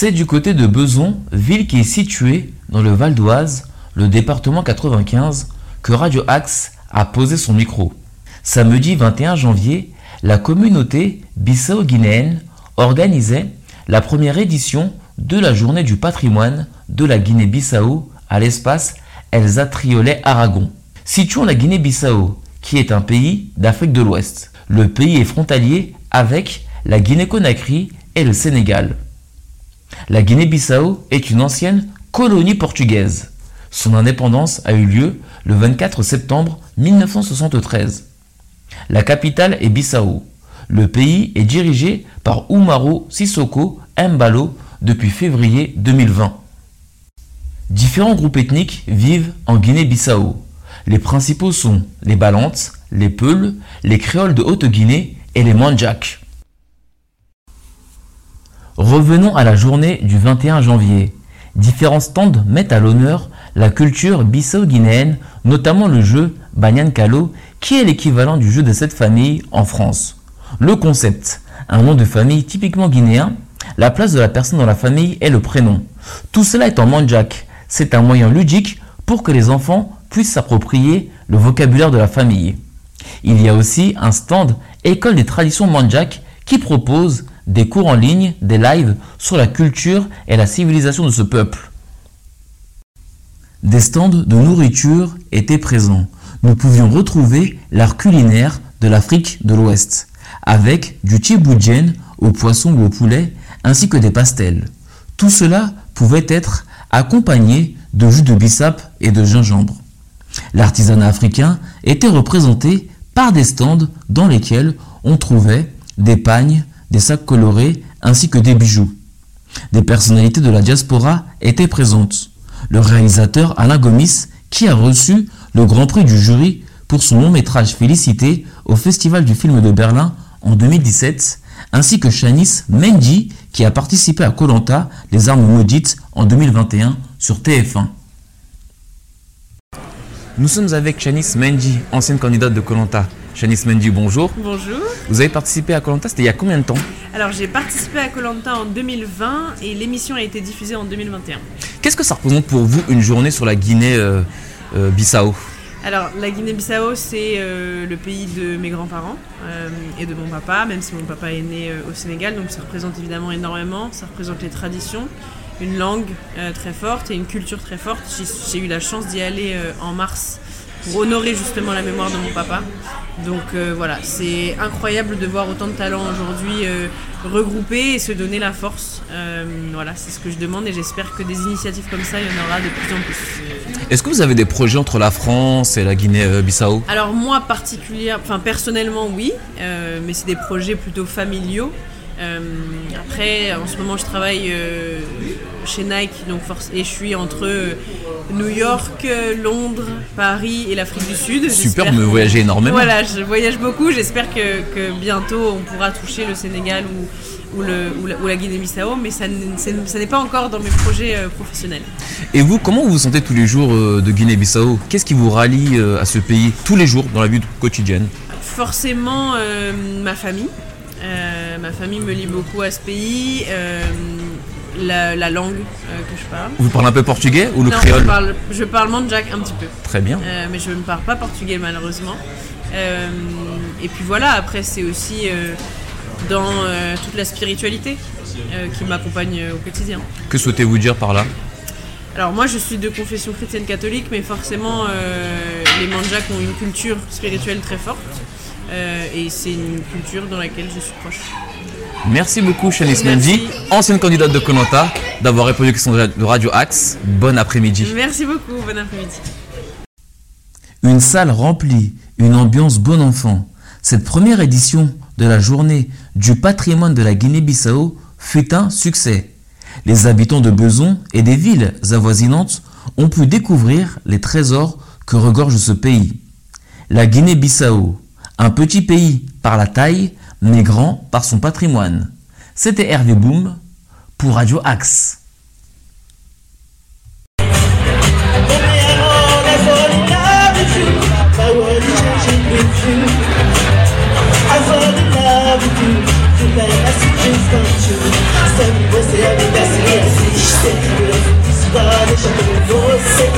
C'est du côté de Beson, ville qui est située dans le Val d'Oise, le département 95, que Radio Axe a posé son micro. Samedi 21 janvier, la communauté bissau-guinéenne organisait la première édition de la journée du patrimoine de la Guinée-Bissau à l'espace Elsa Triolet Aragon. Situons la Guinée-Bissau, qui est un pays d'Afrique de l'Ouest. Le pays est frontalier avec la Guinée-Conakry et le Sénégal. La Guinée-Bissau est une ancienne colonie portugaise. Son indépendance a eu lieu le 24 septembre 1973. La capitale est Bissau. Le pays est dirigé par Umaro Sissoko Mbalo depuis février 2020. Différents groupes ethniques vivent en Guinée-Bissau. Les principaux sont les Balantes, les Peuls, les Créoles de Haute-Guinée et les Mandjaks. Revenons à la journée du 21 janvier. Différents stands mettent à l'honneur la culture bissau-guinéenne, notamment le jeu Banyan Kalo, qui est l'équivalent du jeu de cette famille en France. Le concept, un nom de famille typiquement guinéen, la place de la personne dans la famille est le prénom. Tout cela est en manjak. C'est un moyen ludique pour que les enfants puissent s'approprier le vocabulaire de la famille. Il y a aussi un stand École des traditions manjak qui propose des cours en ligne, des lives sur la culture et la civilisation de ce peuple. Des stands de nourriture étaient présents. Nous pouvions retrouver l'art culinaire de l'Afrique de l'Ouest, avec du tiboudienne au poisson ou au poulet, ainsi que des pastels. Tout cela pouvait être accompagné de jus de bissap et de gingembre. L'artisanat africain était représenté par des stands dans lesquels on trouvait des pagnes, des sacs colorés ainsi que des bijoux. Des personnalités de la diaspora étaient présentes. Le réalisateur Alain Gomis, qui a reçu le Grand Prix du jury pour son long métrage Félicité au Festival du film de Berlin en 2017, ainsi que Shanice Mendy, qui a participé à Colanta, les armes maudites en 2021 sur TF1. Nous sommes avec Shanice Mendy, ancienne candidate de Colanta. Shanice Mendy, bonjour. Bonjour. Vous avez participé à Colanta, c'était il y a combien de temps? Alors j'ai participé à Colanta en 2020 et l'émission a été diffusée en 2021. Qu'est-ce que ça représente pour vous une journée sur la Guinée-Bissau Alors la Guinée-Bissau c'est euh, le pays de mes grands-parents euh, et de mon papa, même si mon papa est né euh, au Sénégal, donc ça représente évidemment énormément, ça représente les traditions, une langue très forte et une culture très forte. J'ai eu la chance d'y aller en mars pour honorer justement la mémoire de mon papa. Donc voilà, c'est incroyable de voir autant de talents aujourd'hui regroupés et se donner la force. Voilà, c'est ce que je demande et j'espère que des initiatives comme ça, il y en aura de plus en plus. Est-ce que vous avez des projets entre la France et la Guinée-Bissau? Alors moi particulièrement, enfin personnellement oui, mais c'est des projets plutôt familiaux. après, en ce moment, je travaille chez Nike, donc et je suis entre euh, New York, Londres, Paris et l'Afrique du Sud. Super, me voyager énormément. Voilà, je voyage beaucoup. J'espère que, bientôt on pourra toucher le Sénégal ou, ou, le, ou la, Guinée-Bissau, mais ça n'est pas encore dans mes projets euh, professionnels. Et vous, comment vous vous sentez tous les jours euh, de Guinée-Bissau? Qu'est-ce qui vous rallie à ce pays tous les jours dans la vie quotidienne? Forcément, ma famille. ma famille me lie beaucoup à ce pays la, langue euh, que je parle. Vous parlez un peu portugais ou le créole? je parle, je parle un petit peu. Très bien. Euh, mais je ne parle pas portugais malheureusement. Euh, et puis voilà, après c'est aussi dans toute la spiritualité qui m'accompagne au quotidien. Que souhaitez-vous dire par là? Alors moi je suis de confession chrétienne catholique, mais forcément les manjaks ont une culture spirituelle très forte et c'est une culture dans laquelle je suis proche. Merci beaucoup, Shanice Mendy, ancienne candidate de Konanta, d'avoir répondu aux questions de Radio Axe. Bon après-midi. Merci beaucoup, bon après-midi. Une salle remplie, une ambiance bon enfant. Cette première édition de la journée du patrimoine de la Guinée-Bissau fut un succès. Les habitants de Beson et des villes avoisinantes ont pu découvrir les trésors que regorge ce pays. La Guinée-Bissau, un petit pays par la taille, mais grand par son patrimoine. C'était Hervé Boom pour Radio Axe. você